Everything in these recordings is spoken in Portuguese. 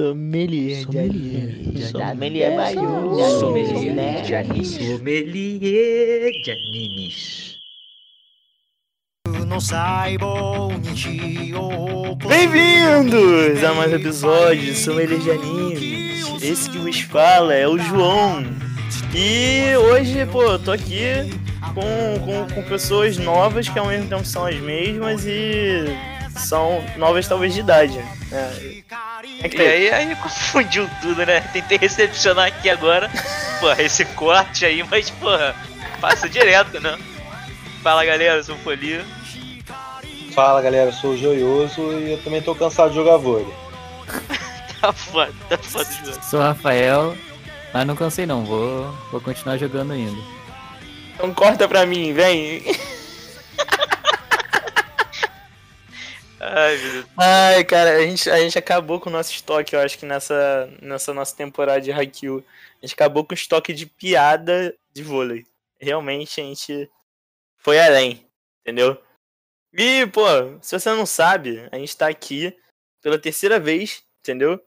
Sommelier de. Sommelier maior. Sommelier de animes. Sommelier de animes. Bem-vindos a mais um episódio de Sommelier de Animes. Esse que vos fala é o João. E hoje, pô, eu tô aqui com, com, com pessoas novas que ao mesmo tempo são as mesmas e são novas talvez de idade. É. É que E aí, aí confundiu tudo, né? Tentei recepcionar aqui agora, porra, esse corte aí, mas, porra, passa direto, né? Fala galera, eu sou o Folia. Fala galera, eu sou o Joioso e eu também tô cansado de jogar vôlei. Tá foda, tá foda de jogo. Sou o Rafael, mas não cansei não, vou, vou continuar jogando ainda. Então corta pra mim, vem. Ai, meu Deus. Ai, cara, a gente, a gente acabou com o nosso estoque, eu acho que nessa, nessa nossa temporada de Haikyuu. A gente acabou com o estoque de piada de vôlei. Realmente a gente foi além, entendeu? E, pô, se você não sabe, a gente tá aqui pela terceira vez, entendeu?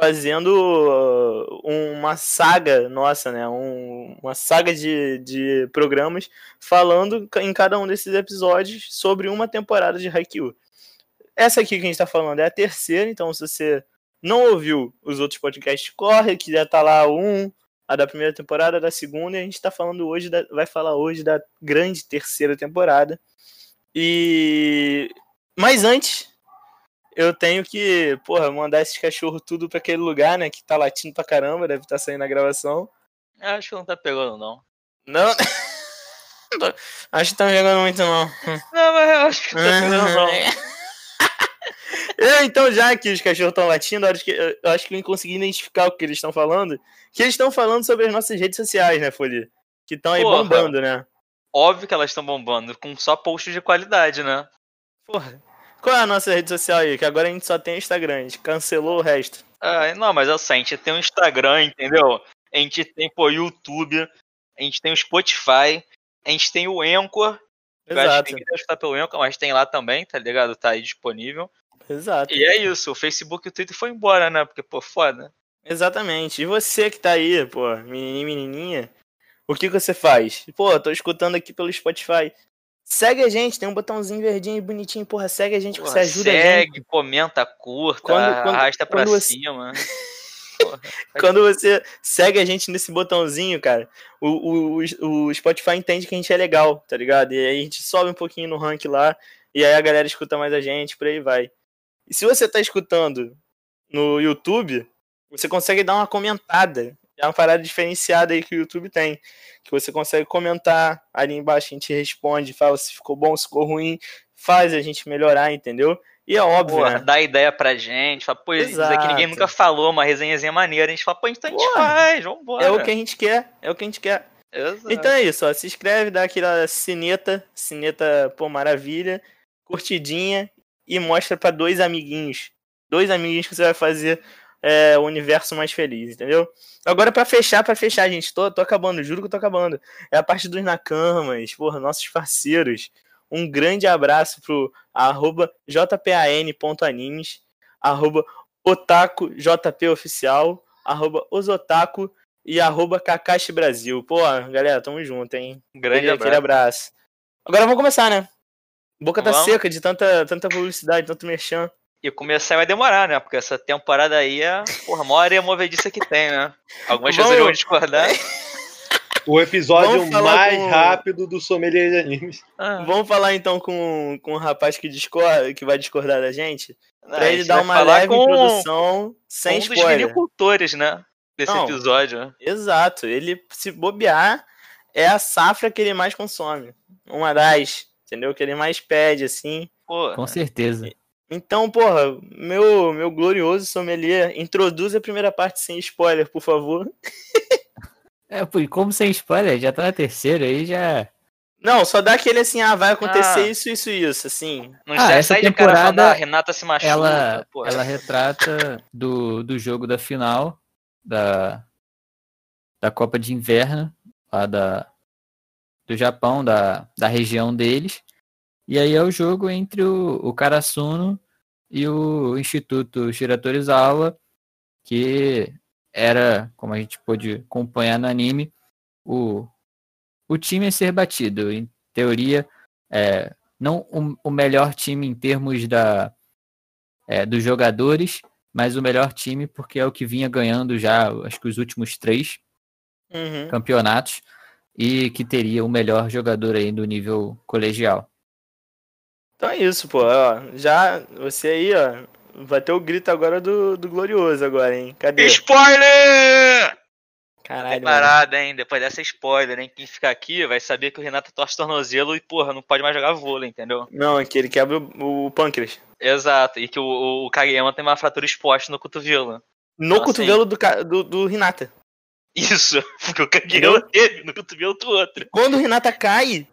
Fazendo uh, uma saga nossa, né? Um- uma saga de, de programas falando em cada um desses episódios sobre uma temporada de Haikyuu. Essa aqui que a gente tá falando é a terceira, então se você não ouviu os outros podcasts, corre, que já tá lá um, a da primeira temporada, a da segunda, e a gente tá falando hoje, da- vai falar hoje da grande terceira temporada. E. Mas antes, eu tenho que, porra, mandar esses cachorros tudo pra aquele lugar, né? Que tá latindo pra caramba, deve estar saindo na gravação. Acho que não tá pegando, não. Não. Acho que tá jogando muito, não. Não, mas eu acho que não tá pegando, não. Eu, então, já que os cachorros estão latindo, eu acho, que, eu acho que eu consegui identificar o que eles estão falando. Que eles estão falando sobre as nossas redes sociais, né, Folia? Que estão aí Porra. bombando, né? Óbvio que elas estão bombando, com só posts de qualidade, né? Porra. Qual é a nossa rede social aí? Que agora a gente só tem Instagram, a gente cancelou o resto. Ah, não, mas assim, a gente tem o Instagram, entendeu? A gente tem, pô, YouTube, a gente tem o Spotify, a gente tem o Anchor. Eu acho Exato, que tem que escutar pelo Anchor, mas tem lá também, tá ligado? Tá aí disponível. Exato. E é isso, o Facebook e o Twitter foi embora, né? Porque, pô, foda. Exatamente. E você que tá aí, pô, menininho, menininha, o que, que você faz? Pô, tô escutando aqui pelo Spotify. Segue a gente, tem um botãozinho verdinho e bonitinho, porra, segue a gente, que Porra, você ajuda a gente. segue, comenta, curta, Quando- quando- arrasta pra você- cima. Porra, Quando você segue a gente nesse botãozinho, cara, o, o, o Spotify entende que a gente é legal, tá ligado? E aí a gente sobe um pouquinho no rank lá, e aí a galera escuta mais a gente, por aí vai. E se você tá escutando no YouTube, você consegue dar uma comentada. É uma parada diferenciada aí que o YouTube tem. Que você consegue comentar ali embaixo, a gente responde, fala se ficou bom, se ficou ruim, faz a gente melhorar, entendeu? E é óbvio, Porra, né? dá ideia pra gente, fala, pô, isso aqui ninguém nunca falou, uma resenhazinha maneira, a gente fala, pô, então a gente Porra, faz, vambora. É o que a gente quer, é o que a gente quer. Exato. Então é isso, ó. Se inscreve, dá aquela sineta, sineta, pô, maravilha, curtidinha e mostra pra dois amiguinhos. Dois amiguinhos que você vai fazer é, o universo mais feliz, entendeu? Agora pra fechar, pra fechar, gente, tô, tô acabando, juro que eu tô acabando. É a parte dos Nakamas, porra, nossos parceiros. Um grande abraço pro arroba jpan.animes, arroba otakujpoficial, arroba osotaku e arroba Kakashi Brasil. Pô, galera, tamo junto, hein? Grande abraço. abraço. Agora vamos começar, né? Boca tá Vamos. seca de tanta, tanta publicidade, tanto merchan. E começar vai demorar, né? Porque essa temporada aí é, porra, a maior movediça que tem, né? Algumas pessoas Vamos- vão discordar. O episódio mais com- rápido do Sommelier de Animes. Ah, Vamos falar então com, com o rapaz que discorda, que vai discordar da gente, não, pra ele dar uma leve com, introdução sem com um dos spoiler. vinicultores, né? Desse Não. episódio. né? Exato, ele se bobear é a safra que ele mais consome. Uma das, entendeu? Que ele mais pede, assim. Pô, Com certeza. Então, porra, meu, meu glorioso sommelier, introduz a primeira parte sem spoiler, por favor. É, pô, e como sem spoiler, já tá na terceira aí, já. Não, só dá aquele assim, ah, vai acontecer Ah. isso, isso, isso, assim. não Ah, essa cara falando, temporada, ah, Renata se machuca. Ela, porra. ela retrata do, do jogo da final da, da Copa de Inverno, lá da, do Japão, da, da região deles. E aí é o jogo entre o, o Karasuno e o Instituto Shiratorizawa, que era, como a gente pôde acompanhar no anime, o, o time a ser batido. Em teoria, é, não o, o melhor time em termos da, é, dos jogadores, mas o melhor time porque é o que vinha ganhando já, acho que os últimos três Uhum. campeonatos e que teria o melhor jogador aí do nível colegial. Então é isso, pô. Ó, já você aí, ó, vai ter o grito agora do, do Glorioso agora, hein? Cadê? Spoiler! Caralho. Parada, hein? Depois dessa spoiler, hein? Quem ficar aqui vai saber que o Renato torce tornozelo e, porra, não pode mais jogar vôlei, entendeu? Não, é que ele quebra o, o pâncreas. Exato. E que o, o, Kageyama tem uma fratura exposta no cotovelo. No Então, cotovelo do, ca- do, do Hinata. Isso, porque o Kageyama teve no cotovelo do outro. Quando o Hinata cai,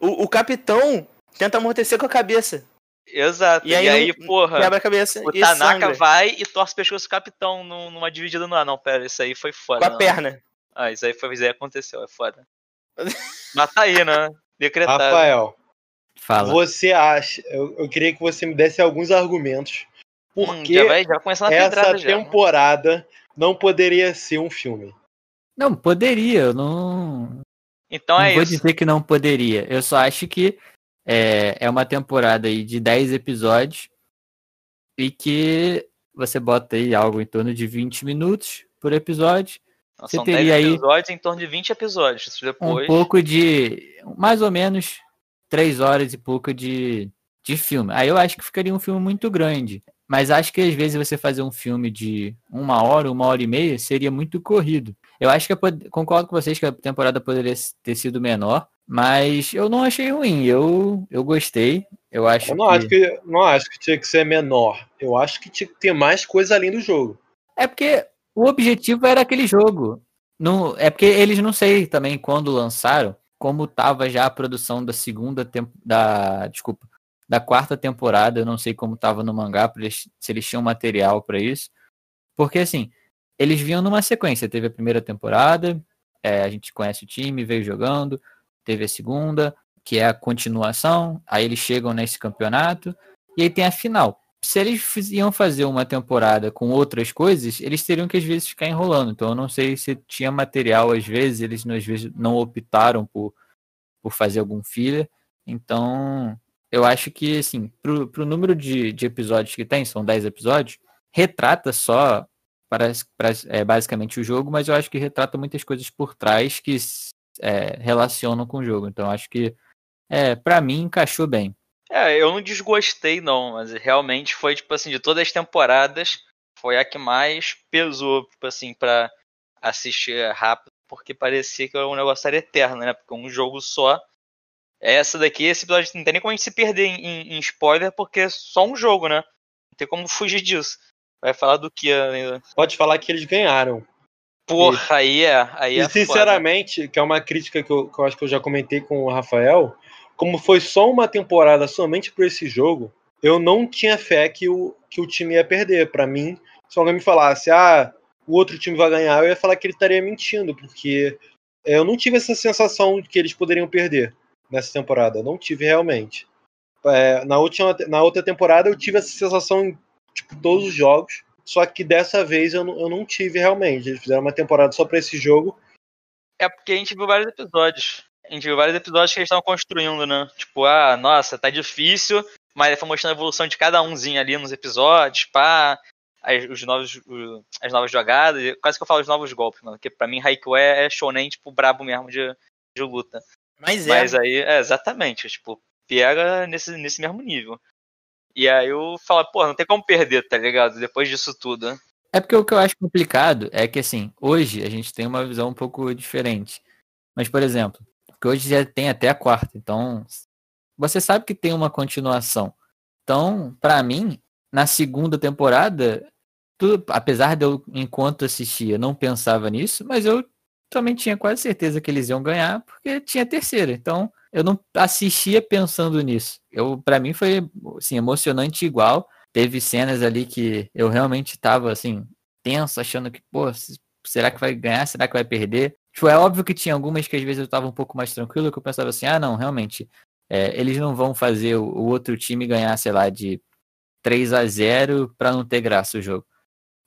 o, o capitão tenta amortecer com a cabeça. Exato. E E aí aí, não- porra, Quebra a cabeça o e Tanaka sangra. vai e torce o pescoço do capitão num- numa dividida no ar. Não, pera, isso aí foi foda. Com a não. perna. Ah, isso aí foi, isso aí aconteceu, é foda. Mas tá aí, né? Decretado. Rafael, Fala. você acha. Eu, eu queria que você me desse alguns argumentos. Hum, Porque já vai, já vai na essa já. temporada não poderia ser um filme. Não, poderia, eu não, Então não é vou isso. dizer que não poderia. Eu só acho que é, é uma temporada aí de 10 episódios e que você bota aí algo em torno de 20 minutos por episódio. Então, você São teria 10 aí episódios em torno de 20 episódios. Isso Um depois. pouco de. mais ou menos 3 horas e pouco de, de filme. Aí eu acho que ficaria um filme muito grande. Mas acho que às vezes você fazer um filme de uma hora, uma hora e meia, seria muito corrido. Eu acho que eu pod- concordo com vocês que a temporada poderia ter sido menor, mas eu não achei ruim. Eu, eu gostei. Eu acho Eu não que... acho que, não acho que tinha que ser menor. Eu acho que tinha que ter mais coisa além do jogo. É porque o objetivo era aquele jogo. Não, é porque eles não sei também quando lançaram, como tava já a produção da segunda da, desculpa, da quarta temporada, eu não sei como tava no mangá, eles- se eles tinham material pra isso. Porque assim, eles vinham numa sequência, teve a primeira temporada, é, a gente conhece o time, veio jogando, teve a segunda, que é a continuação, aí eles chegam nesse campeonato, e aí tem a final. Se eles iam fazer uma temporada com outras coisas, eles teriam que às vezes ficar enrolando. Então eu não sei se tinha material, às vezes, eles às vezes não optaram por, por fazer algum filler. Então, eu acho que, assim, pro, pro número de, de episódios que tem, são 10 episódios, retrata só é, basicamente o jogo, mas eu acho que retrata muitas coisas por trás que é, relacionam com o jogo. Então, acho que, é, para mim, encaixou bem. É, eu não desgostei, não, mas realmente foi, tipo assim, de todas as temporadas, foi a que mais pesou, tipo assim, pra assistir rápido, porque parecia que o negócio era eterno, né? Porque um jogo só. Essa daqui, esse episódio não tem nem como a gente se perder em, em- em spoiler, porque é só um jogo, né? Não tem como fugir disso. Vai falar do que ainda? Pode falar que eles ganharam. Porra, aí é. Aí é E sinceramente, que é uma crítica que eu, que eu acho que eu já comentei com o Rafael, como foi só uma temporada somente por esse jogo, eu não tinha fé que o, que o time ia perder. Pra mim, se alguém me falasse, ah, o outro time vai ganhar, eu ia falar que ele estaria mentindo, porque eu não tive essa sensação de que eles poderiam perder nessa temporada. Eu não tive realmente. É, na, última, na outra temporada eu tive essa sensação tipo, todos os jogos. Só que dessa vez eu não, eu não tive realmente. Eles fizeram uma temporada só pra esse jogo. É porque a gente viu vários episódios. A gente viu vários episódios que eles estavam construindo, né? Tipo, ah, nossa, tá difícil, mas ele foi mostrando a evolução de cada umzinho ali nos episódios, pá, as, os novos, o- as novas jogadas, e quase que eu falo os novos golpes, mano. Porque pra mim, Haikyuu é, é shonen, tipo, brabo mesmo de, de luta. Mas é. Mas aí, é, exatamente, tipo, pega nesse, nesse mesmo nível. E aí eu falo, pô, não tem como perder, tá ligado? Depois disso tudo, né? É porque o que eu acho complicado é que, assim, hoje a gente tem uma visão um pouco diferente. Mas, por exemplo, porque hoje já tem até a quarta, então você sabe que tem uma continuação. Então, pra mim, na segunda temporada, tudo, apesar de eu, enquanto assistia, não pensava nisso, mas eu também tinha quase certeza que eles iam ganhar, porque tinha a terceira. Então, eu não assistia pensando nisso. Eu, para mim foi assim, emocionante igual. Teve cenas ali que eu realmente tava assim, tenso, achando que, pô, será que vai ganhar? Será que vai perder? Tipo, é óbvio que tinha algumas que às vezes eu tava um pouco mais tranquilo, que eu pensava assim, ah, não, realmente, é, eles não vão fazer o, o outro time ganhar, sei lá, de 3 a 0 para não ter graça o jogo.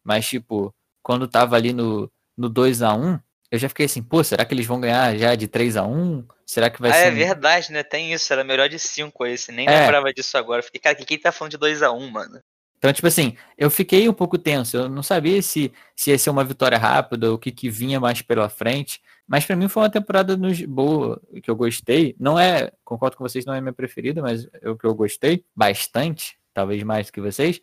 Mas, tipo, quando tava ali no, no 2 a 1 eu já fiquei assim, pô, será que eles vão ganhar já de 3 a 1 Será que vai ah, ser. é verdade, né? Tem isso, era melhor de 5 esse. Nem É. lembrava disso agora. Fiquei, cara, que quem tá falando de 2x1, mano? Então, tipo assim, eu fiquei um pouco tenso. Eu não sabia se, se ia ser uma vitória rápida, o que, que vinha mais pela frente. Mas pra mim foi uma temporada no- boa, que eu gostei. Não é, concordo com vocês, não é minha preferida, mas é o que eu gostei bastante, talvez mais do que vocês,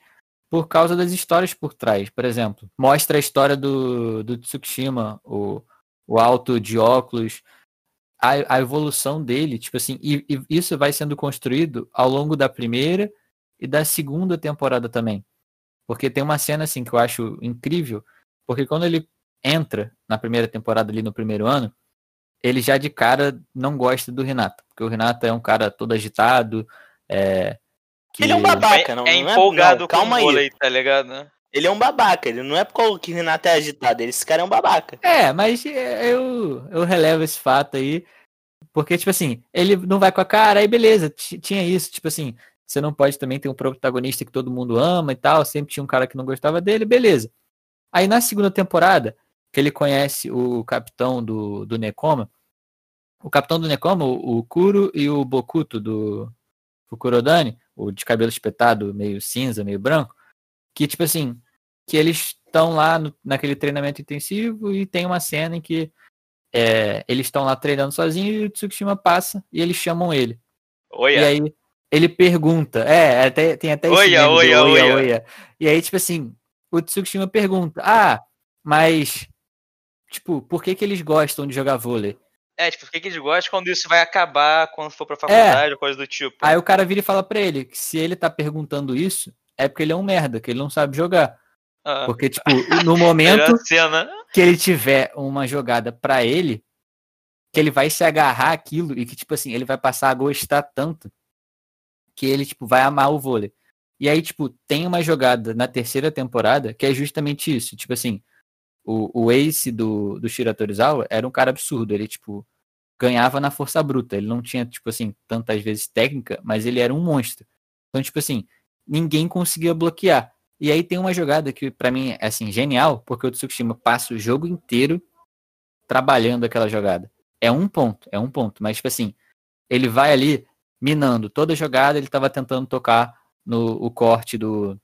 por causa das histórias por trás. Por exemplo, mostra a história do, do Tsukushima, o, o alto de óculos, a, a evolução dele, tipo assim, e, e isso vai sendo construído ao longo da primeira e da segunda temporada também. Porque tem uma cena assim que eu acho incrível, porque quando ele entra na primeira temporada ali no primeiro ano, ele já de cara não gosta do Renato, porque o Renato é um cara todo agitado, é, que Ele é um babaca, é, não, é não empolgado não, com calma o aí. vôlei, tá ligado? Ele é um babaca, ele não é por causa que o Renato é agitado, esse cara é um babaca. É, mas é, eu, eu relevo esse fato aí, porque, tipo assim, ele não vai com a cara, aí beleza, ti- tinha isso, tipo assim, você não pode também ter um protagonista que todo mundo ama e tal, sempre tinha um cara que não gostava dele, beleza. Aí na segunda temporada, que ele conhece o capitão do, do Nekoma, o capitão do Nekoma, o, o Kuro e o Bokuto do Fukurodani, o de cabelo espetado, meio cinza, meio branco, que tipo assim, que eles estão lá no- naquele treinamento intensivo e tem uma cena em que é, eles estão lá treinando sozinhos e o Tsukushima passa e eles chamam ele. Oi, E aí ele pergunta, é, até, tem até esse Oia, oia, oia, oia. oia. E aí, tipo assim, o Tsukushima pergunta, ah, mas, tipo, por que que eles gostam de jogar vôlei? É, tipo, por que que eles gostam quando isso vai acabar, quando for pra faculdade ou coisa do tipo? Aí o cara vira e fala pra ele que se ele tá perguntando isso, é porque ele é um merda, que ele não sabe jogar. Ah, Porque, tipo, no momento que ele tiver uma jogada pra ele, que ele vai se agarrar aquilo e que, tipo assim, ele vai passar a gostar tanto que ele, tipo, vai amar o vôlei. E aí, tipo, tem uma jogada na terceira temporada que é justamente isso. Tipo assim, o, o ace do, do Shira Torizawa era um cara absurdo. Ele, tipo, ganhava na força bruta. Ele não tinha, tipo assim, tantas vezes técnica, mas ele era um monstro. Então, tipo assim, ninguém conseguia bloquear. E aí tem uma jogada que pra mim é assim genial, porque o Tsukushima passa o jogo inteiro trabalhando aquela jogada. É um ponto, é um ponto, mas tipo assim, ele vai ali minando toda a jogada, ele tava tentando tocar no o corte do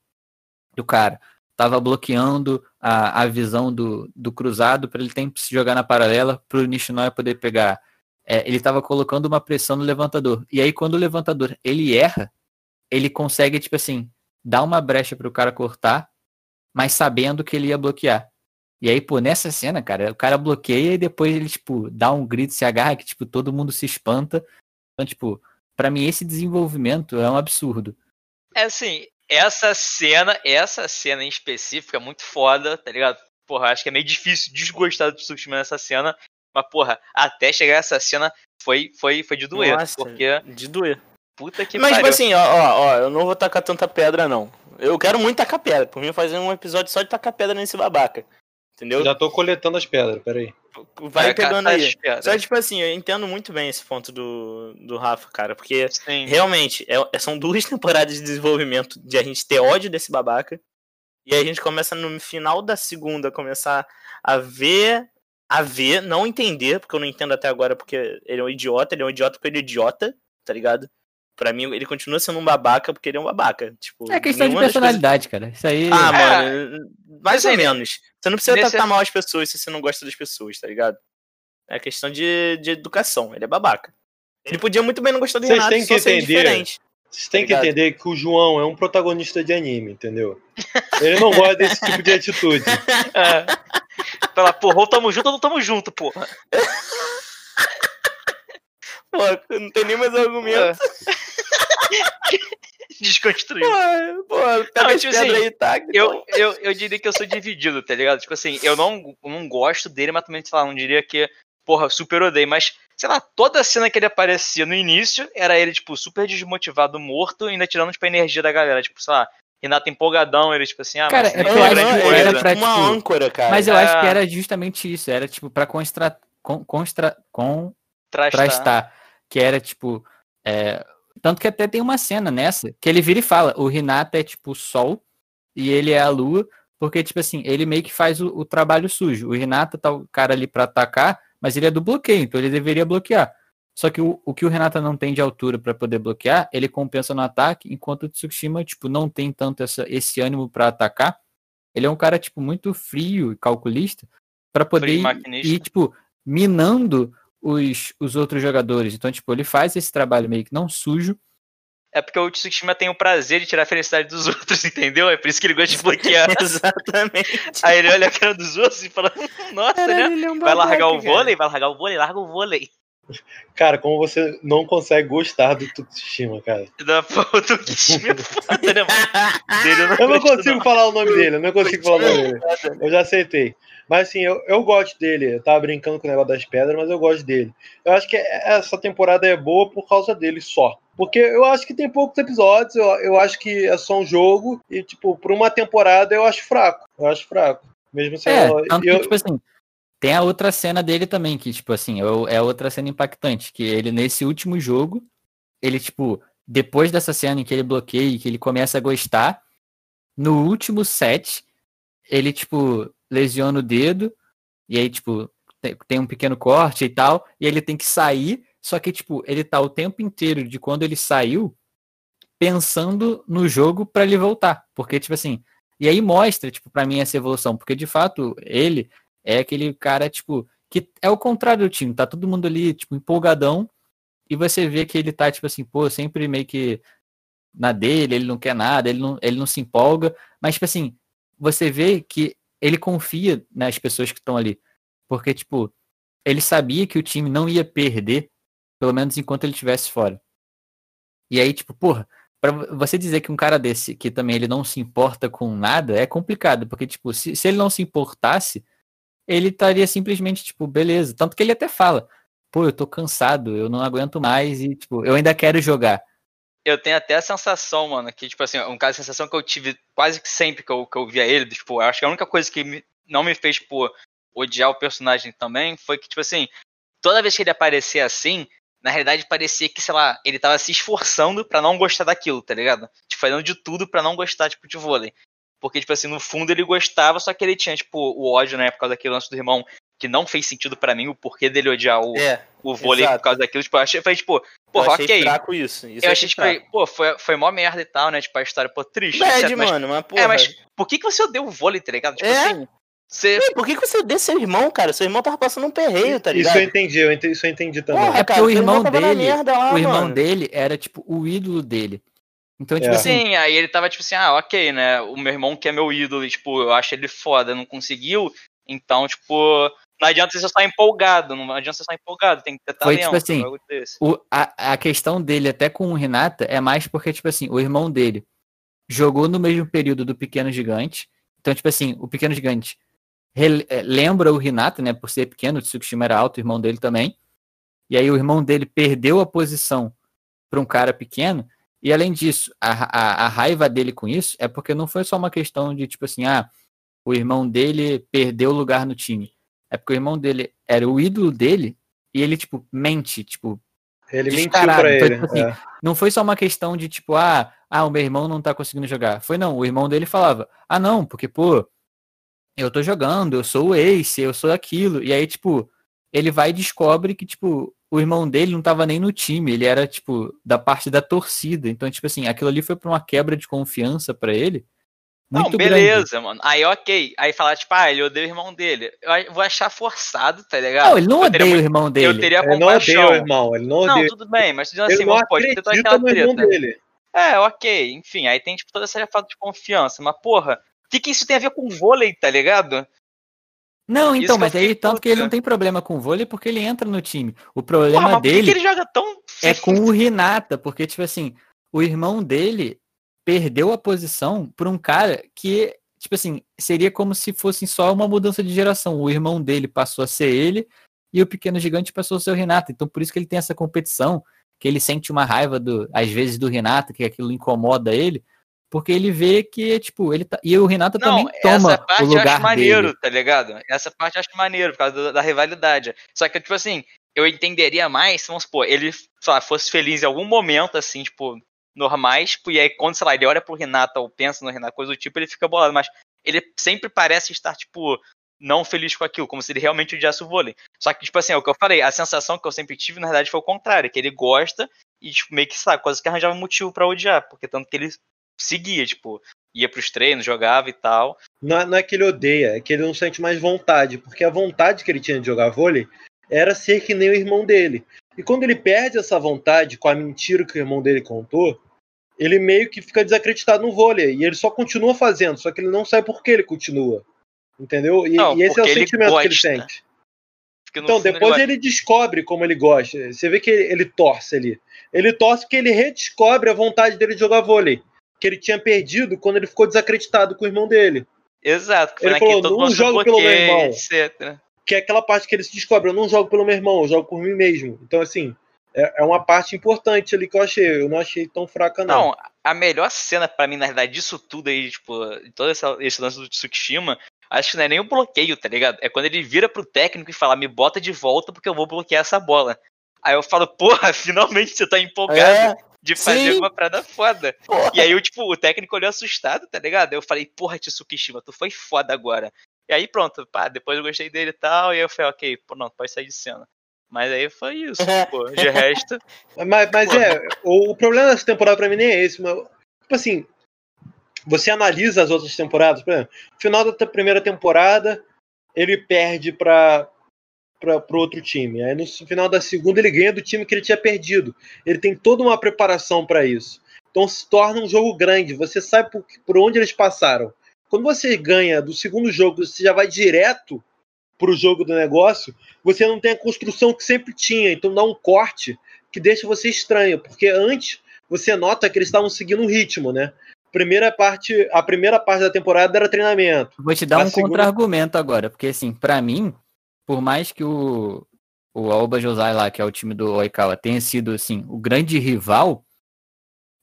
do cara. Tava bloqueando a, a visão do, do cruzado para ele sempre se jogar na paralela para o Nishinoya poder pegar. É, ele tava colocando uma pressão no levantador. E aí quando o levantador ele erra, ele consegue tipo assim, dar uma brecha pro cara cortar, mas sabendo que ele ia bloquear. E aí, pô, nessa cena, cara, o cara bloqueia e depois ele, tipo, dá um grito, se agarra, que, tipo, todo mundo se espanta. Então, tipo, pra mim esse desenvolvimento é um absurdo. É assim, essa cena, essa cena em específico é muito foda, tá ligado? Porra, acho que é meio difícil desgostar do Tsukushima nessa cena. Mas, porra, até chegar essa cena foi, foi, foi de doer. Nossa, porque, de doer. Puta que Mas, tipo pariu. assim, ó, ó, ó, eu não vou tacar tanta pedra, não. Eu quero muito tacar pedra. Por mim, fazer um episódio só de tacar pedra nesse babaca. Entendeu? Já tô coletando as pedras, peraí. Vai É, pegando aí. Só que, tipo assim, eu entendo muito bem esse ponto do, do Rafa, cara. Porque Sim. realmente é- são duas temporadas de desenvolvimento de a gente ter ódio desse babaca. E aí a gente começa no final da segunda começar a ver. A ver, não entender, porque eu não entendo até agora, porque ele é um idiota, ele é um idiota porque ele é idiota, tá ligado? Pra mim, ele continua sendo um babaca porque ele é um babaca. Tipo, É questão de das coisas- personalidade, cara. Isso aí. Ah, É. mano, mais ou menos. Você não precisa nesse- tratar mal as pessoas se você não gosta das pessoas, tá ligado? É questão de, de educação. Ele é babaca. Ele podia muito bem não gostar do Vocês Renato têm só que ser entender. diferente. Vocês têm que Obrigado. entender que o João é um protagonista de anime, entendeu? Ele não gosta desse tipo de atitude. É. Fala, porra, ou tamo junto ou não tamo junto, porra. Pô, não tem nem mais argumento. Desconstruiu. Pô, pô, pega Não, tipo assim, aí taca. Eu, eu, eu diria que eu sou dividido, tá ligado? Tipo assim, eu não, não gosto dele, mas também, sei lá, não diria que, porra, super odeio. Mas, sei lá, toda cena que ele aparecia no início era ele, tipo, super desmotivado, morto, ainda tirando, tipo, a energia da galera. Tipo, sei lá, Renato empolgadão, ele, tipo assim, ah, Cara, mas é é que ele coisa. era pra, uma tipo, âncora, cara. Mas eu É. acho que era justamente isso. Era, tipo, pra constra... con- constra... Trastar. contrastar. Que era, tipo. é, Tanto que até tem uma cena nessa que ele vira e fala: o Renato é tipo o sol e ele é a lua, porque, tipo assim, ele meio que faz o, o trabalho sujo. O Renata tá o cara ali pra atacar, mas ele é do bloqueio, então ele deveria bloquear. Só que o, o que o Renata não tem de altura pra poder bloquear, ele compensa no ataque, enquanto o Tsushima, tipo, não tem tanto essa, esse ânimo pra atacar. Ele é um cara, tipo, muito frio e calculista pra poder ir, ir, tipo, minando os, os outros jogadores. Então, tipo, ele faz esse trabalho meio que não sujo, É porque o Tsushima tem o prazer de tirar a felicidade dos outros, entendeu? É por isso que ele gosta de bloquear. Exatamente. Aí ele olha a cara dos outros e fala, "Hum, nossa, né? ele é um Vai largar o cara. vôlei? Vai largar o vôlei? Larga o vôlei. Cara, como você não consegue gostar do Tsushima, cara. Da o Tsushima é foda, né, mano? Eu não, Eu não gosto, consigo falar o nome dele, eu não consigo falar o nome dele. Eu já aceitei. Mas assim, eu, eu gosto dele. Eu tava brincando com o negócio das pedras, mas eu gosto dele. Eu acho que essa temporada é boa por causa dele só. Porque eu acho que tem poucos episódios, eu, eu acho que é só um jogo, e, tipo, por uma temporada eu acho fraco. Eu acho fraco. Mesmo sem. É, eu, tanto que, eu- tipo assim, tem a outra cena dele também, que, tipo assim, é é outra cena impactante, que ele, nesse último jogo, ele, tipo, depois dessa cena em que ele bloqueia e que ele começa a gostar, no último set, ele, tipo, lesiona o dedo, e aí, tipo, tem, um pequeno corte e tal, e ele tem que sair, só que, tipo, ele tá o tempo inteiro de quando ele saiu, pensando no jogo pra ele voltar, porque, tipo assim, e aí mostra, tipo, pra mim essa evolução, porque de fato ele é aquele cara, tipo, que é o contrário do time, tá todo mundo ali, tipo, empolgadão, e você vê que ele tá, tipo assim, pô, sempre meio que na dele, ele não quer nada, ele não, ele não se empolga, mas, tipo assim, você vê que ele confia nas pessoas que estão ali, porque, tipo, ele sabia que o time não ia perder, pelo menos enquanto ele estivesse fora. E aí, tipo, porra, Pra você dizer que um cara desse, que também ele não se importa com nada, é complicado, porque, tipo, se, se ele não se importasse, ele estaria simplesmente, tipo, beleza. Tanto que ele até fala, pô, eu tô cansado, eu não aguento mais e, tipo, eu ainda quero jogar. Eu tenho até a sensação, mano, que, tipo assim, um caso, a sensação que eu tive quase que sempre que eu, que eu via ele, tipo, acho que a única coisa que me- não me fez, tipo, odiar o personagem também foi que, tipo assim, toda vez que ele aparecia assim, na realidade parecia que, sei lá, ele tava se esforçando pra não gostar daquilo, tá ligado? Tipo, fazendo de tudo pra não gostar, tipo, de vôlei. Porque, tipo assim, no fundo ele gostava, só que ele tinha, tipo, o ódio, né, por causa daquele lance do irmão, que não fez sentido pra mim, o porquê dele odiar o, É, o vôlei exato. por causa daquilo. Tipo, eu achei, foi, tipo, eu porra, achei ok. fraco isso. isso Eu achei, tipo, fraco. pô, foi, foi mó merda e tal, né? Tipo, a história, pô, triste. Bad, mas, mano, mas porra. É, mas por que, que você odeia o vôlei, tá ligado? Tipo É? assim, você. Ei, Por que, que você odeia seu irmão, cara? Seu irmão tava passando um perreio, tá ligado? Isso eu entendi, eu entendi, isso eu entendi também. Porra, É porque cara, o irmão na dele- merda lá, o irmão mano. dele era, tipo, o ídolo dele. Então, tipo É. assim, Sim, aí ele tava tipo assim, ah, ok, né? O meu irmão que é meu ídolo, e, tipo, eu acho ele foda, não conseguiu. Então, tipo, não adianta você estar empolgado, não adianta você estar empolgado, tem que ter Foi, talento. tipo assim, um o- a, a questão dele até com o Renata é mais porque, tipo assim, o irmão dele jogou no mesmo período do Pequeno Gigante. Então, tipo assim, o Pequeno Gigante eh, lembra o Renata, né? Por ser pequeno, o Tsukushima era alto, o irmão dele também. E aí o irmão dele perdeu a posição para um cara pequeno. E além disso, a, a, a raiva dele com isso é porque não foi só uma questão de, tipo assim, ah, o irmão dele perdeu lugar no time. É porque o irmão dele era o ídolo dele e ele, tipo, mente, tipo, Ele mentiu pra então, ele. tipo assim, é. não foi só uma questão de tipo, ah, ah, o meu irmão não tá conseguindo jogar. Foi não, o irmão dele falava, ah, não, porque, pô, eu tô jogando, eu sou o ace, eu sou aquilo. E aí, tipo, ele vai e descobre que, tipo, o irmão dele não tava nem no time, ele era, tipo, da parte da torcida. Então, tipo assim, aquilo ali foi pra uma quebra de confiança pra ele. Muito não, grande. beleza, mano. Aí, ok. Aí falar, tipo, ah, ele odeia o irmão dele. Eu vou achar forçado, tá ligado? Não, ele não eu odeia o muito- irmão Eu dele. teria Ele não odeia o irmão, ele não Não, odeia. tudo bem, mas dizendo assim, não vamos, pô, ter toda aquela no irmão treta. dele. É, ok, enfim, aí tem tipo toda essa falta de confiança, mas porra, o que, que isso tem a ver com vôlei, tá ligado? Não, Isso então, que eu mas aí tanto que ele não tem problema com vôlei porque ele entra no time. O Porra, problema mas por que, dele que ele joga tão. é com o Renata, porque, tipo assim, o irmão dele perdeu a posição por um cara que, tipo assim, seria como se fosse só uma mudança de geração. O irmão dele passou a ser ele e o pequeno gigante passou a ser o Renato. Então, por isso que ele tem essa competição, que ele sente uma raiva, do, às vezes, do Renato, que aquilo incomoda ele, porque ele vê que, tipo, ele tá. E o Renato Não, também toma essa parte o eu acho lugar maneiro, dele. tá ligado? Essa parte eu acho maneiro, por causa da, da rivalidade. Só que, tipo assim, eu entenderia mais se, vamos supor, ele, lá, fosse feliz em algum momento, assim, tipo, normais, tipo, e aí quando, sei lá, ele olha pro Renato ou pensa no Renato, coisa do tipo, ele fica bolado. Mas ele sempre parece estar, tipo, não feliz com aquilo, como se ele realmente odiasse o vôlei. Só que, tipo assim, é o que eu falei, a sensação que eu sempre tive, na verdade, foi o contrário, que ele gosta e, tipo, meio que sabe, quase que arranjava motivo pra odiar, porque tanto que ele seguia, tipo, ia pros treinos, jogava e tal. Não, é- não é que ele odeia, é que ele não sente mais vontade, porque a vontade que ele tinha de jogar vôlei era ser que nem o irmão dele. E quando ele perde essa vontade com a mentira que o irmão dele contou, ele meio que fica desacreditado no vôlei. E ele só continua fazendo, só que ele não sabe por que ele continua. Entendeu? E, Não, e esse é o sentimento que ele sente. Então, depois ele ele descobre como ele gosta. Você vê que ele, torce ali. Ele torce porque ele redescobre a vontade dele de jogar vôlei. Que ele tinha perdido quando ele ficou desacreditado com o irmão dele. Exato, Ele falou, "Não jogo pelo meu irmão." etc. Que é aquela parte que ele se descobre. Eu não jogo pelo meu irmão, eu jogo por mim mesmo. Então, assim, é, é uma parte importante ali que eu achei. Eu não achei tão fraca, não. Não, a melhor cena pra mim, na verdade, disso tudo aí, tipo, de todo essa- esse lance do Tsukishima, acho que não é nem o bloqueio, tá ligado? É quando ele vira pro técnico e fala, me bota de volta porque eu vou bloquear essa bola. Aí eu falo, porra, finalmente você tá empolgado É, de fazer sim. uma parada foda. porra. E aí, eu, tipo, o técnico olhou assustado, tá ligado? Eu falei, porra, Tsukishima, tu foi foda agora. E aí, pronto, pá, depois eu gostei dele e tal, e aí eu falei, ok, pô, não, pode sair de cena. Mas aí foi isso, pô. De resto, Mas, mas é, o, o problema dessa temporada pra mim nem é esse, mas, tipo assim, você analisa as outras temporadas, por exemplo, final da primeira temporada, ele perde pra, pra, pro outro time. Aí no final da segunda ele ganha do time que ele tinha perdido. Ele tem toda uma preparação pra isso. Então se torna um jogo grande, você sabe por, por onde eles passaram. Quando você ganha do segundo jogo, você já vai direto pro jogo do negócio, você não tem a construção que sempre tinha, então dá um corte que deixa você estranho, porque antes você nota que eles estavam seguindo um ritmo, né? Primeira parte, a primeira parte da temporada era treinamento. Vou te dar A um segunda- contra-argumento agora, porque assim, pra mim, por mais que o, o Alba Josai lá, que é o time do Oikawa, tenha sido assim, o grande rival,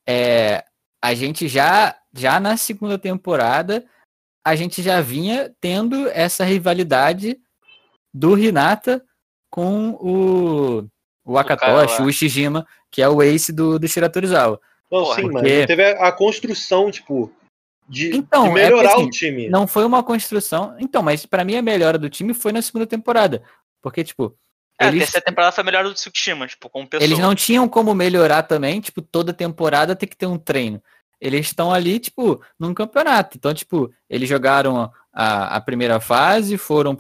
é, a gente já, já na segunda temporada, a gente já vinha tendo essa rivalidade do Hinata com o, o Akatoshi, lá. o Ishijima, que é o ace do, do Shiratorizawa. Não, Porra, sim, porque- mas teve a, a construção, tipo, de, Então, de é melhorar porque, assim, o time. Não foi uma construção. Então, mas pra mim a melhora do time foi na segunda temporada. Porque, tipo, é, a eles, terceira temporada foi a melhor do Tsukishima, tipo, como pessoa. eles não tinham como melhorar também, tipo, toda temporada tem que ter um treino. Eles estão ali, tipo, num campeonato. Então, tipo, eles jogaram a, a primeira fase, foram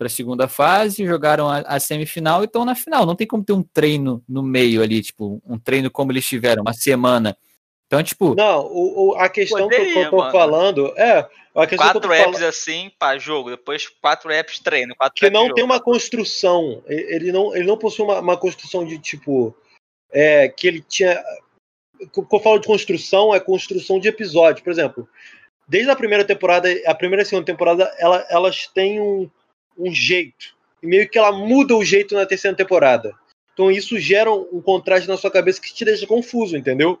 pra, pra segunda fase, jogaram a, a semifinal e estão na final. Não tem como ter um treino no meio ali, tipo, um treino como eles tiveram, uma semana. Então, tipo, Não, o, o- a questão que eu- que Poderia, eu tô mano. falando é. A questão que eu Quatro tô apps falando assim, pá, jogo. Depois quatro apps treino. Quatro que apps não jogo. tem uma construção. Ele não, ele não possui uma, uma construção de tipo. É, que ele tinha. O que eu falo de construção é construção de episódio. Por exemplo, desde a primeira temporada, a primeira e a segunda temporada, ela- elas têm um, um jeito. E meio que ela muda o jeito na terceira temporada. Então isso gera um, contraste na sua cabeça que te deixa confuso, entendeu?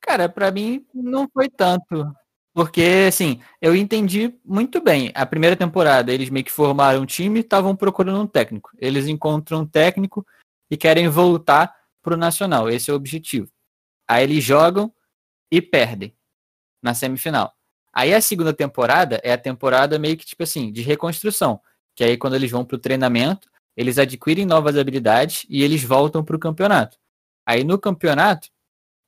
Cara, pra mim não foi tanto. Porque, assim, eu entendi muito bem. A primeira temporada, eles meio que formaram um time e estavam procurando um técnico. Eles encontram um técnico e querem voltar pro Nacional. Esse é o objetivo. Aí eles jogam e perdem na semifinal. Aí a segunda temporada é a temporada meio que, tipo assim, de reconstrução. Que aí quando eles vão pro treinamento, eles adquirem novas habilidades e eles voltam pro campeonato. Aí no campeonato,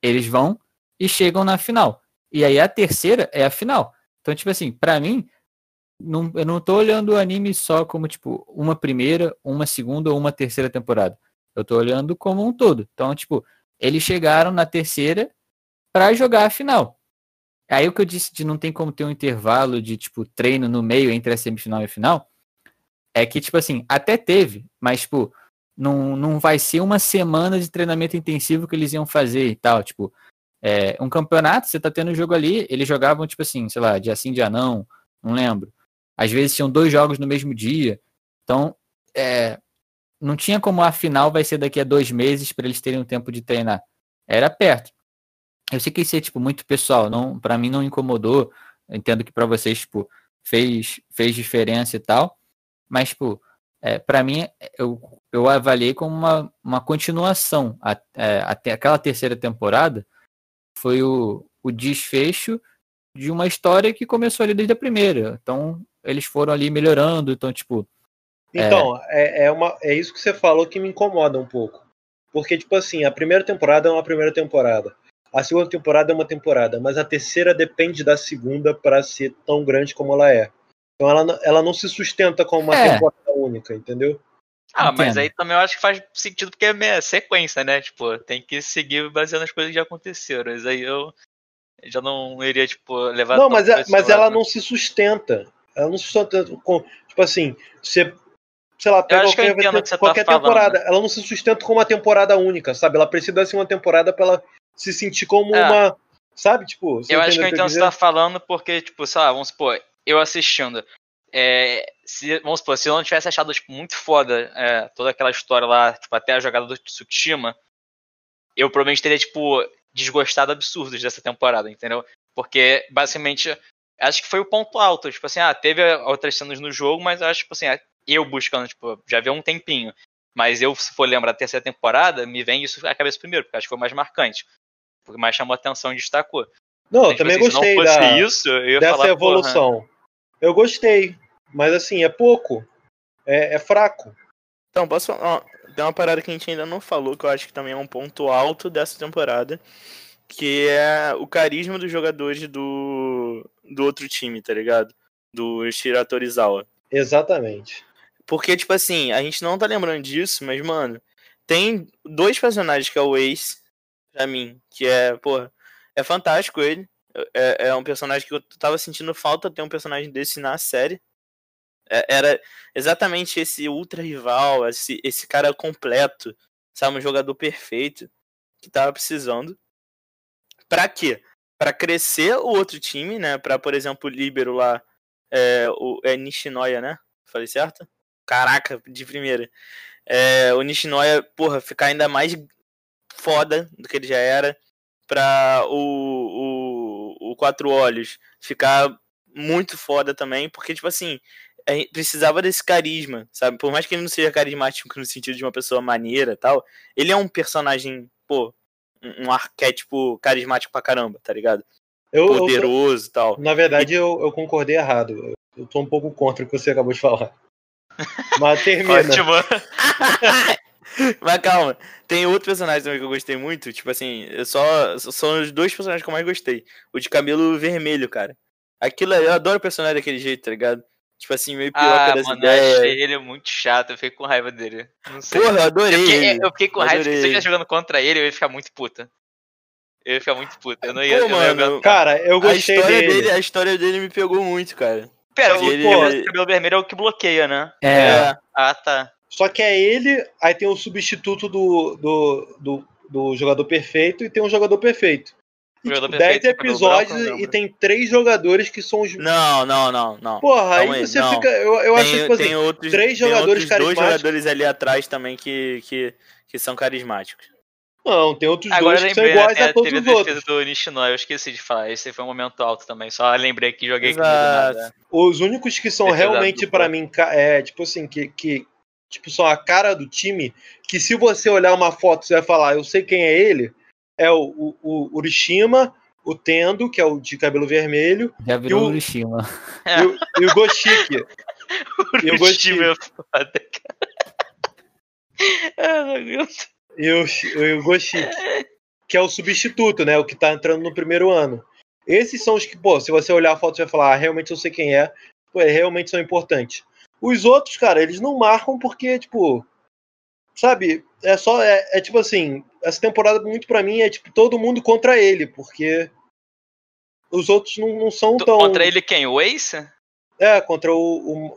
eles vão e chegam na final. E aí a terceira é a final. Então, tipo assim, pra mim, não, eu não tô olhando o anime só como, tipo, uma primeira, uma segunda ou uma terceira temporada. Eu tô olhando como um todo. Então, tipo, eles chegaram na terceira pra jogar a final. Aí o que eu disse de não tem como ter um intervalo de, tipo, treino no meio entre a semifinal e a final, é que, tipo assim, até teve, mas, tipo, não, não vai ser uma semana de treinamento intensivo que eles iam fazer e tal. Tipo, é, um campeonato, você tá tendo jogo ali, eles jogavam, tipo assim, sei lá, dia sim, dia não, não lembro. Às vezes tinham dois jogos no mesmo dia. Então, é, não tinha como a final vai ser daqui a dois meses para eles terem um tempo de treinar. Era perto. Eu sei que isso é, tipo, muito pessoal, não, para mim não incomodou. Entendo que para vocês, tipo, fez, fez diferença e tal. Mas, tipo, é, para mim, eu, eu avaliei como uma, uma continuação. É, até aquela terceira temporada foi o, o desfecho de uma história que começou ali desde a primeira. Então, eles foram ali melhorando. Então, tipo, Então, é, é, uma, é isso que você falou que me incomoda um pouco. Porque, tipo assim, a primeira temporada é uma primeira temporada. A segunda temporada é uma temporada, mas a terceira depende da segunda para ser tão grande como ela é. Então ela, não- ela não se sustenta como uma É. temporada única, entendeu? Ah, mas Entendo. aí também eu acho que faz sentido porque é meia sequência, né? Tipo, tem que seguir baseando nas coisas que já aconteceram. Mas aí eu já não iria, tipo, levar Não, mas, é- mas ela não se sustenta. Ela não se sustenta com. Tipo assim, você. Sei lá, pega qualquer, que você tá qualquer falando, temporada. Ela não se sustenta com uma temporada única, sabe? Ela precisa ser uma temporada pra ela se sentir como É. uma. Sabe? Tipo, Eu acho que eu entendeu o entendo o que você tá falando, porque, tipo, sei lá, vamos supor, eu assistindo. é, se, vamos supor, se eu não tivesse achado tipo, muito foda é, toda aquela história lá, tipo, até a jogada do Tsukushima, eu provavelmente teria, tipo, desgostado absurdos dessa temporada, entendeu? Porque, basicamente, acho que foi o ponto alto. Tipo assim, ah, teve outras cenas no jogo, mas acho, tipo assim, eu buscando, tipo, já vi um tempinho. Mas eu, se for lembrar da terceira temporada, me vem isso à cabeça primeiro, porque acho que foi mais marcante. Porque mais chamou atenção e destacou. Não, eu Tipo também assim, gostei Se não fosse da, isso, eu ia dessa falar, porra, evolução. Eu gostei. Mas assim, é pouco. É, é fraco. Então, posso falar? Tem uma parada que a gente ainda não falou, que eu acho que também é um ponto alto dessa temporada, que é o carisma dos jogadores do, do outro time, tá ligado? Do Shira Torizawa. Exatamente. Porque, tipo assim, a gente não tá lembrando disso, mas, mano, tem dois personagens que é o Ace, pra mim, que é, porra, é fantástico ele. É, é um personagem que eu tava sentindo falta ter um personagem desse na série. É- era exatamente esse ultra rival, esse, esse cara completo, sabe? Um jogador perfeito que tava precisando. Pra quê? Pra crescer o outro time, né? Pra, por exemplo, o Líbero lá, é, o, é Nishinoya, né? Falei certo? Caraca, de primeira. É, o Nishinoya, porra, ficar ainda mais foda do que ele já era. Pra o, o, Quatro Olhos ficar muito foda também. Porque, tipo assim, a gente precisava desse carisma, sabe? Por mais que ele não seja carismático no sentido de uma pessoa maneira e tal, ele é um personagem, pô, um, um arquétipo carismático pra caramba, tá ligado? Eu, eu tô- Poderoso e tal. na verdade, eu, eu concordei errado. Eu, eu tô um pouco contra o que você acabou de falar. Mas termina. Ótimo. Mas calma, tem outro personagem também que eu gostei muito. Tipo assim, eu só. São os dois personagens que eu mais gostei. O de cabelo vermelho, cara. Aquilo eu adoro personagem daquele jeito, tá ligado? Tipo assim, meio pior Ah, das mano, eu ideias. achei ele muito chato, eu fiquei com raiva dele. Não sei. Porra, eu eu, adorei. fiquei, ele. eu fiquei com raiva porque se eu estivesse jogando contra ele, eu ia ficar muito puta. Eu ia ficar muito puta. Eu não ia. Pô, eu não ia mano. Cara, eu a gostei história dele. dele. A história dele me pegou muito, cara. Pera, o ele- cabelo- cabelo vermelho é o que bloqueia, né? É, Ah, tá. Só que é ele, aí tem o substituto do, do, do, do jogador perfeito e tem um jogador perfeito. E, Jogador tipo, perfeito, 10 cabelo episódios branco, e tem três jogadores que são os. Não, não, não, não. Porra, aí aí, você não. fica. Eu, eu acho que, tem, tipo assim, tem outros, três tem jogadores outros dois jogadores ali atrás também que, que, que são carismáticos. Não, tem outros Agora dois que são lembrei, iguais né, a todos teve os outros. do Nishinoya, eu esqueci de falar. Esse foi um momento alto também, só lembrei que joguei Exato. nada. Os únicos que são Defesa realmente dupla. pra mim, é, tipo assim, que, que tipo, são a cara do time, que se você olhar uma foto, você vai falar, eu sei quem é ele, é o, o, o Urishima, o Tendo, que é o de cabelo vermelho, já virou E o- o Urishima. e, o, e o Goshiki. Eu O gostei. time é foda, cara. E o, e o Goshiki, que é o substituto, né? O que tá entrando no primeiro ano. Esses são os que, pô, se você olhar a foto, você vai falar, ah, realmente eu sei quem é, pô, é, realmente são importantes. Os outros, cara, eles não marcam porque, tipo, sabe, é só, é, é tipo assim, essa temporada muito pra mim é tipo todo mundo contra ele, porque os outros não, não são tão. Contra ele quem? O Ace? É, contra o,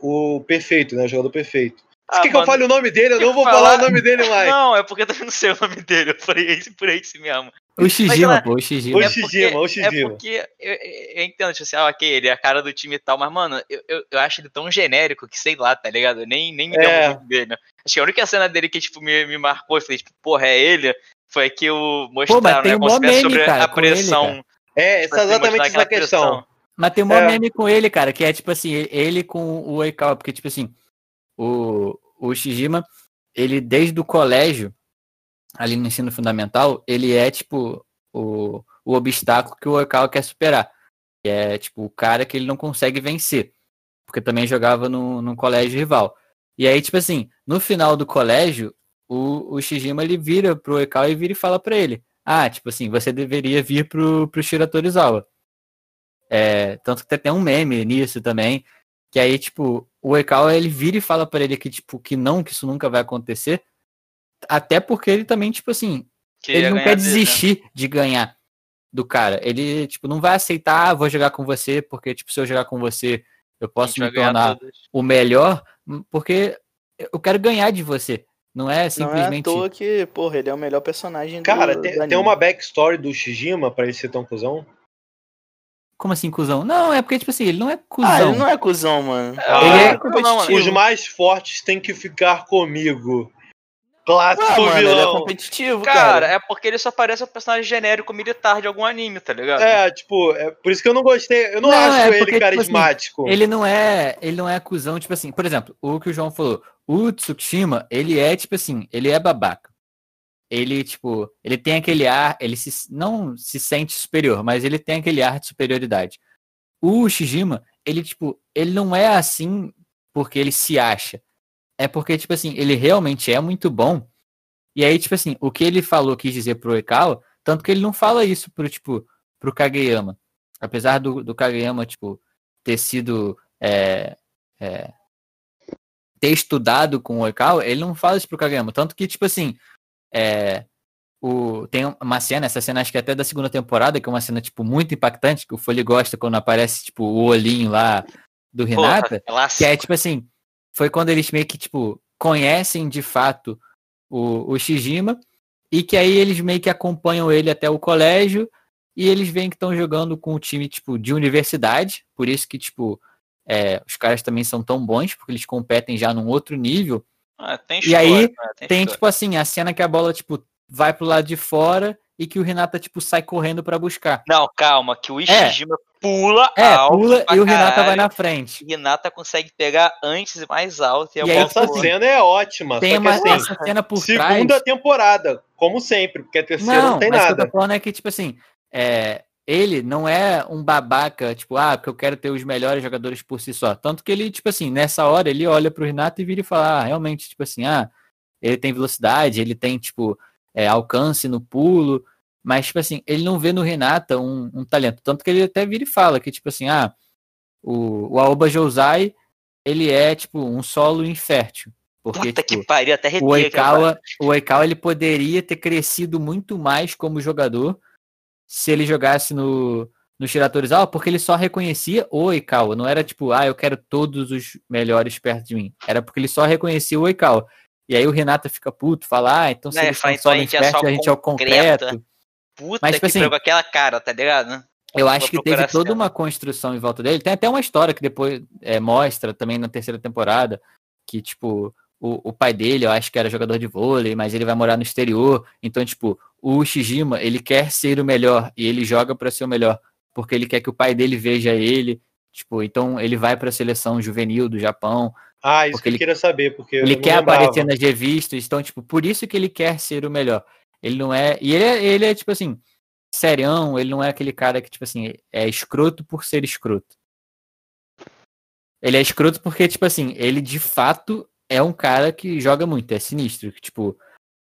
o, o perfeito, né? O jogador perfeito. Ah, quer que eu mano, fale o nome dele? Eu não vou falar- falar o nome dele mais. Não, é porque eu também não sei o nome dele. Eu falei Ace por Ace mesmo. O Shijima, pô, o Shijima. O É Shijima, porque- o Shijima. É porque eu, eu- eu entendo, tipo assim, ah, ok, ele é a cara do time e tal, mas, mano, eu, eu, eu acho ele tão genérico que, sei lá, tá ligado? Eu Nem, nem me É. lembro muito dele. Acho que a única cena dele que, tipo, me, me marcou, eu falei, tipo, porra, é ele? Foi que o mostraram, tem né, um meme, sobre cara, a com ele, pressão. É, tipo essa é assim, exatamente essa questão. pressão. Mas tem um É. meme com ele, cara, que é tipo assim, ele com o Oikawa, porque tipo assim, o, o Shijima, ele desde o colégio, ali no ensino fundamental, ele é tipo o, o obstáculo que o Oikawa quer superar. que é tipo o cara que ele não consegue vencer, porque também jogava no, no colégio rival. E aí, tipo assim, no final do colégio, o, o Shijima ele vira pro Ekal e vira e fala pra ele: Ah, tipo assim, você deveria vir pro, pro Shira Torizawa. É, tanto que tem um meme nisso também. Que aí, tipo, o Ekal ele vira e fala para ele que, tipo, que não, que isso nunca vai acontecer. Até porque ele também, tipo assim, Queria ele não quer dele, né? desistir de ganhar do cara. Ele, tipo, não vai aceitar, ah, vou jogar com você, porque, tipo, se eu jogar com você, eu posso me tornar o melhor, porque eu quero ganhar de você. Não é Não é à simplesmente. toa que, porra, ele é o melhor personagem Cara, do, tem, do tem uma backstory do Shijima pra ele ser tão cuzão? Como assim, cuzão? Não, é porque, tipo assim, ele não é cuzão. Ah, ele não é cuzão, mano. Ah, ele é não, competitivo. Os mais fortes têm que ficar comigo. Clássico Ah, mano, ele é vilão. competitivo, Cara, cara. é porque ele só parece um personagem genérico militar de algum anime, tá ligado? É, tipo, é por isso que eu não gostei. Eu não, Não, acho é ele porque, tipo assim, carismático. Ele não é, ele não é cuzão, tipo assim, por exemplo, o que o João falou, o Tsukushima, ele é tipo assim, ele é babaca. Ele, tipo, ele tem aquele ar, ele se, não se sente superior, mas ele tem aquele ar de superioridade. O Shijima, ele, tipo, ele não é assim porque ele se acha. É porque, tipo assim, ele realmente é muito bom. E aí, tipo assim, o que ele falou, quis dizer pro Ekawa, tanto que ele não fala isso pro, tipo, pro Kageyama. Apesar do, do Kageyama, tipo, ter sido. é, é, ter estudado com o Ekawa, ele não fala isso pro Kageyama. Tanto que, tipo assim, é, o, tem uma cena, essa cena acho que é até da segunda temporada, que é uma cena, tipo, muito impactante, que o Foley gosta quando aparece, tipo, o olhinho lá do Renata. Porra. Que é tipo assim, foi quando eles meio que, tipo, conhecem de fato o, o Shijima, e que aí eles meio que acompanham ele até o colégio, e eles veem que estão jogando com um time, tipo, de universidade, por isso que, tipo, é, os caras também são tão bons, porque eles competem já num outro nível. Ah, tem E aí, história, né? Tem, história. tipo assim, a cena que a bola, tipo, vai pro lado de fora e que o Renata, tipo, sai correndo pra buscar. Não, calma, que o Ishijima pula É, alto pula e o Renata vai caralho, na frente. e Renata consegue pegar antes e mais alto. E, é E aí, Essa assim, cena é ótima. Tem só que uma, assim, essa cena por segunda trás. temporada, como sempre, porque a terceira não, Não, tem mas o que eu nada. tô falando é que, tipo assim, é, ele não é um babaca, tipo, ah, porque eu quero ter os melhores jogadores por si só. Tanto que ele, tipo assim, nessa hora, ele olha pro Renato e vira e fala, ah, realmente, tipo assim, ah, ele tem velocidade, ele tem, tipo, é, alcance no pulo, mas, tipo assim, ele não vê no Renata um, um talento. Tanto que ele até vira e fala que, tipo assim, ah, o, o Aoba Josai, ele é, tipo, um solo infértil. Porque, Puta tipo, que pariu, até o. Oikawa, o Oikawa ele poderia ter crescido muito mais como jogador se ele jogasse no, no Shiratorizawa, porque ele só reconhecia o Oikawa. Não era tipo, ah, eu quero todos os melhores perto de mim. Era porque ele só reconhecia o Oikawa. E aí o Renata fica puto, fala, ah, então se Né, eles são então só a gente é infértil, só a gente é o concreto. Puta Mas, tipo que assim, aquela cara, tá ligado? Eu acho que teve a toda uma construção em volta dele. Tem até uma história que depois é, mostra também na terceira temporada, que, tipo, o, o pai dele, eu acho que era jogador de vôlei, mas ele vai morar no exterior. Então, tipo, o Shijima, ele quer ser o melhor e ele joga pra ser o melhor, porque ele quer que o pai dele veja ele. Tipo, então ele vai pra seleção juvenil do Japão. Ah, isso Porque que eu ele- queria saber, porque eu Ele quer lembrava. aparecer nas revistas, então, tipo, por isso que ele quer ser o melhor. Ele não é. E ele é, ele é tipo assim, serião, ele não é aquele cara que, tipo assim, é escroto por ser escroto. Ele é escroto porque, tipo assim, ele de fato é um cara que joga muito, é sinistro. Que, tipo,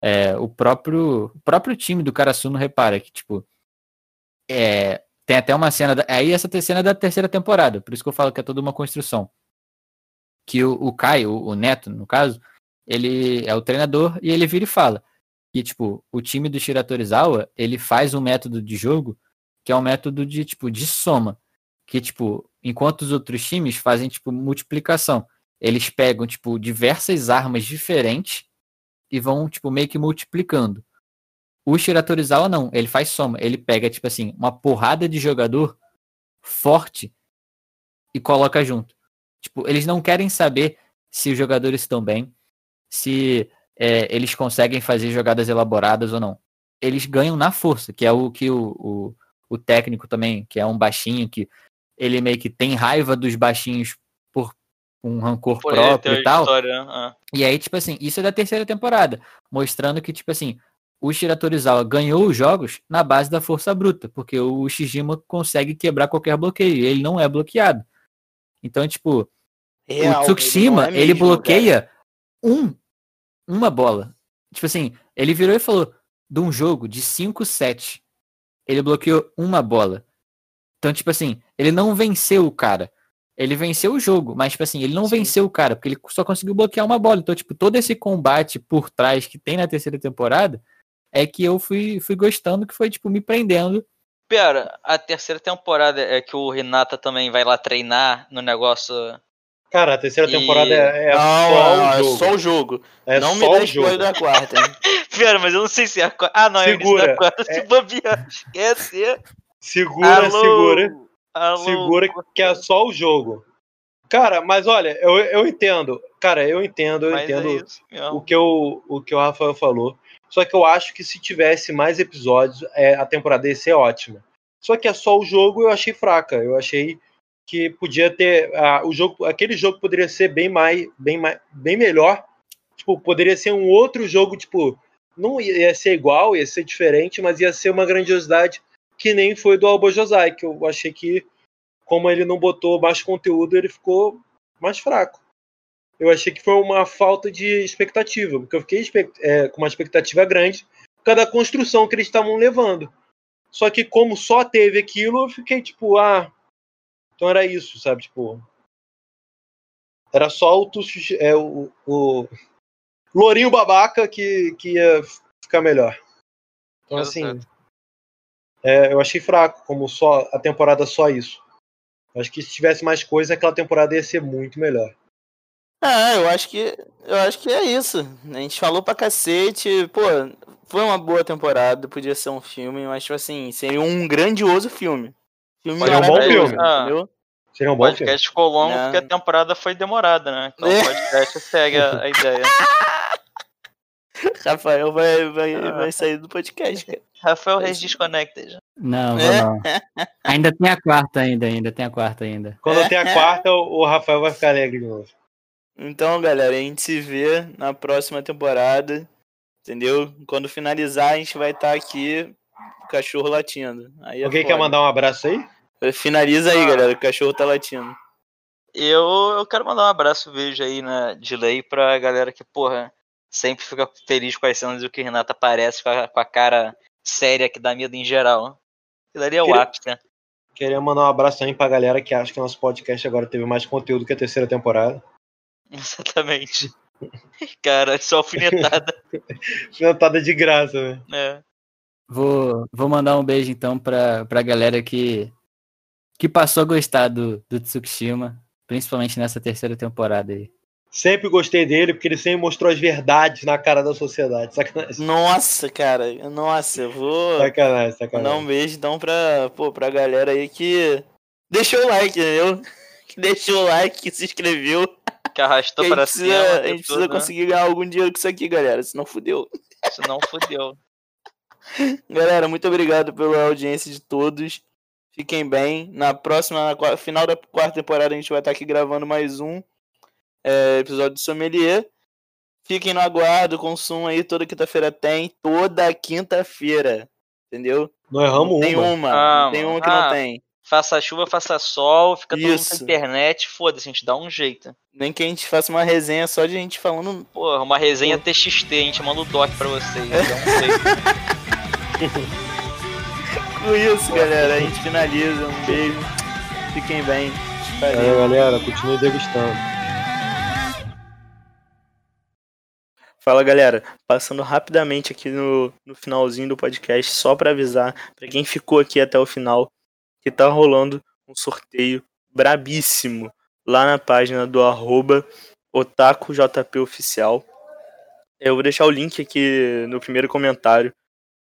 é, o próprio o próprio time do Karasuno repara que, tipo, é, tem até uma cena. Da, aí essa cena é da terceira temporada, por isso que eu falo que é toda uma construção. Que o, o Caio, o, Neto, no caso, ele é o treinador e ele vira e fala. E, tipo, o time do Shiratorizawa, ele faz um método de jogo que é um método de, tipo, de soma. Que, tipo, enquanto os outros times fazem, tipo, multiplicação. Eles pegam, tipo, diversas armas diferentes e vão, tipo, meio que multiplicando. O Shiratorizawa não, ele faz soma. Ele pega, tipo assim, uma porrada de jogador forte e coloca junto. Tipo, eles não querem saber se os jogadores estão bem, se é, eles conseguem fazer jogadas elaboradas ou não. Eles ganham na força, que é o que o, o, o técnico também, que é um baixinho, que ele meio que tem raiva dos baixinhos por um rancor Por próprio e tal. história, ah. E aí, tipo assim, isso é da terceira temporada, mostrando que, tipo assim, o Shira Torizawa ganhou os jogos na base da força bruta, porque o Shijima consegue quebrar qualquer bloqueio, ele não é bloqueado. Então, tipo, Real, o ele Tsukushima, não é ele, bloqueia um, uma bola. Tipo assim, ele virou e falou, de um jogo de 5 sets, ele bloqueou uma bola. Então, tipo assim, ele não venceu o cara. Ele venceu o jogo, mas, tipo assim, ele não Sim. venceu o cara, porque ele só conseguiu bloquear uma bola. Então, tipo, todo esse combate por trás que tem na terceira temporada é que eu fui, fui gostando, que foi, tipo, me prendendo. Pera, a terceira temporada é que o Renata também vai lá treinar no negócio. Cara, a terceira E- temporada é, é Não, só não, o é jogo. só o jogo. É não me só dá o spoiler jogo. da quarta, hein? Pera, mas eu não sei se é a quarta. Ah, não, é o início Segura. da quarta. Se É- bobear, esquece. Segura, Alô, segura. alô. Segura que é só o jogo. Cara, mas olha, eu, eu entendo. Cara, eu entendo, eu Mas entendo é o que, o, o que o Rafael falou. Só que eu acho que se tivesse mais episódios, é, a temporada ia ser ótima. Só que é só o jogo, eu achei fraca. Eu achei que podia ter. ah, o jogo, aquele jogo poderia ser bem mais, bem mais, bem melhor. Tipo, poderia ser um outro jogo, tipo, não ia ser igual, ia ser diferente, mas ia ser uma grandiosidade que nem foi do Albo Josai, que eu achei que, como ele não botou mais conteúdo, ele ficou mais fraco. Eu achei que foi uma falta de expectativa, porque eu fiquei é, com uma expectativa grande por causa da construção que eles estavam levando. Só que como só teve aquilo, eu fiquei tipo, ah, então era isso, sabe? Tipo, era só o, é, o, o Lourinho babaca que, que ia ficar melhor. Então, assim, Exato. é, eu achei fraco, como só a temporada só isso. Acho que se tivesse mais coisa, aquela temporada ia ser muito melhor. Ah, eu acho que eu acho que é isso. A gente falou pra cacete, pô, foi uma boa temporada, podia ser um filme, mas tipo assim, seria um grandioso filme. Filme Seria um bom filme. Ah. entendeu? Seria um bom filme. podcast ficou longo Não. porque a temporada foi demorada, né? Então É. o podcast segue a, a ideia. Rafael vai, vai, Ah. vai sair do podcast, cara. Rafael Reis Disconnected. Não, vou É? não. Ainda tem a quarta ainda, ainda tem a quarta ainda. Quando tem a quarta, o o Rafael vai ficar alegre de novo. Então, galera, a gente se vê na próxima temporada, entendeu? Quando finalizar, a gente vai estar aqui, o cachorro latindo. Aí é Alguém quer foda. mandar um abraço aí? Finaliza aí, Ah. galera, o cachorro tá latindo. Eu, eu quero mandar um abraço, beijo aí na delay pra galera que, porra, sempre fica feliz com as cenas do que Renata aparece com a, com a cara séria que dá medo em geral. Aquilo ali é o Queria- ápice, né? Queria mandar um abraço também pra galera que acha que nosso podcast agora teve mais conteúdo que a terceira temporada. Exatamente. Cara, só alfinetada, Cantada de graça, né? né? Vou, vou mandar um beijo então pra, pra galera que, que passou a gostar do, do Tsukushima, principalmente nessa terceira temporada aí. Sempre gostei dele, porque ele sempre mostrou as verdades na cara da sociedade. Sacanagem. Nossa, cara, nossa, eu vou Sacanagem, mandar sacanagem. um beijo então pra, pô, pra galera aí que deixou o like, entendeu? Que deixou o like, que se inscreveu. Que arrastou Que a pra gente cima. precisa, a gente precisa né? conseguir ganhar algum dinheiro com isso aqui, galera, senão fudeu. Senão fodeu. Galera, muito obrigado pela audiência de todos. Fiquem bem. Na próxima, na final da quarta temporada, a gente vai estar aqui gravando mais um é, episódio do Sommelier. Fiquem no aguardo, consumam aí. Toda quinta-feira tem. Toda quinta-feira. Entendeu? Não erramos Não tem uma. uma. Ah, não tem uma que ah. não tem. Faça chuva, faça sol, fica todo mundo na internet, foda-se, a gente dá um jeito. Nem que a gente faça uma resenha só de gente falando. Porra, uma resenha TXT, a gente manda o doc pra vocês. Dá um jeito. Com isso, galera. A gente finaliza. Um beijo. Fiquem bem. Valeu. É, galera, continue degustando. Fala galera, passando rapidamente aqui no, no finalzinho do podcast, só pra avisar pra quem ficou aqui até o final que tá rolando um sorteio brabíssimo lá na página do arroba otakujpoficial. Eu vou deixar o link aqui no primeiro comentário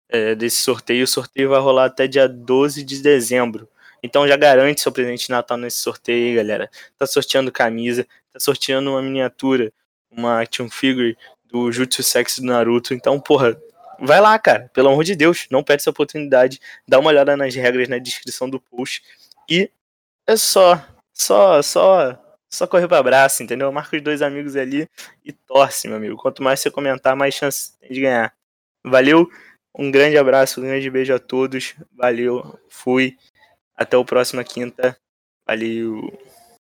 é, desse sorteio. O sorteio vai rolar até dia 12 de dezembro. Então já garante seu presente de Natal nesse sorteio aí, galera. Tá sorteando camisa, tá sorteando uma miniatura, uma action figure do Jutsu Sexy do Naruto. Então, porra, vai lá, cara. Pelo amor de Deus, não perde essa oportunidade. Dá uma olhada nas regras na descrição do post. E é só, só, só, só correr pra abraço, entendeu? Marca os dois amigos ali e torce, meu amigo. Quanto mais você comentar, mais chance tem de ganhar. Valeu, um grande abraço, um grande beijo a todos. Valeu, fui. Até o próxima quinta. Valeu.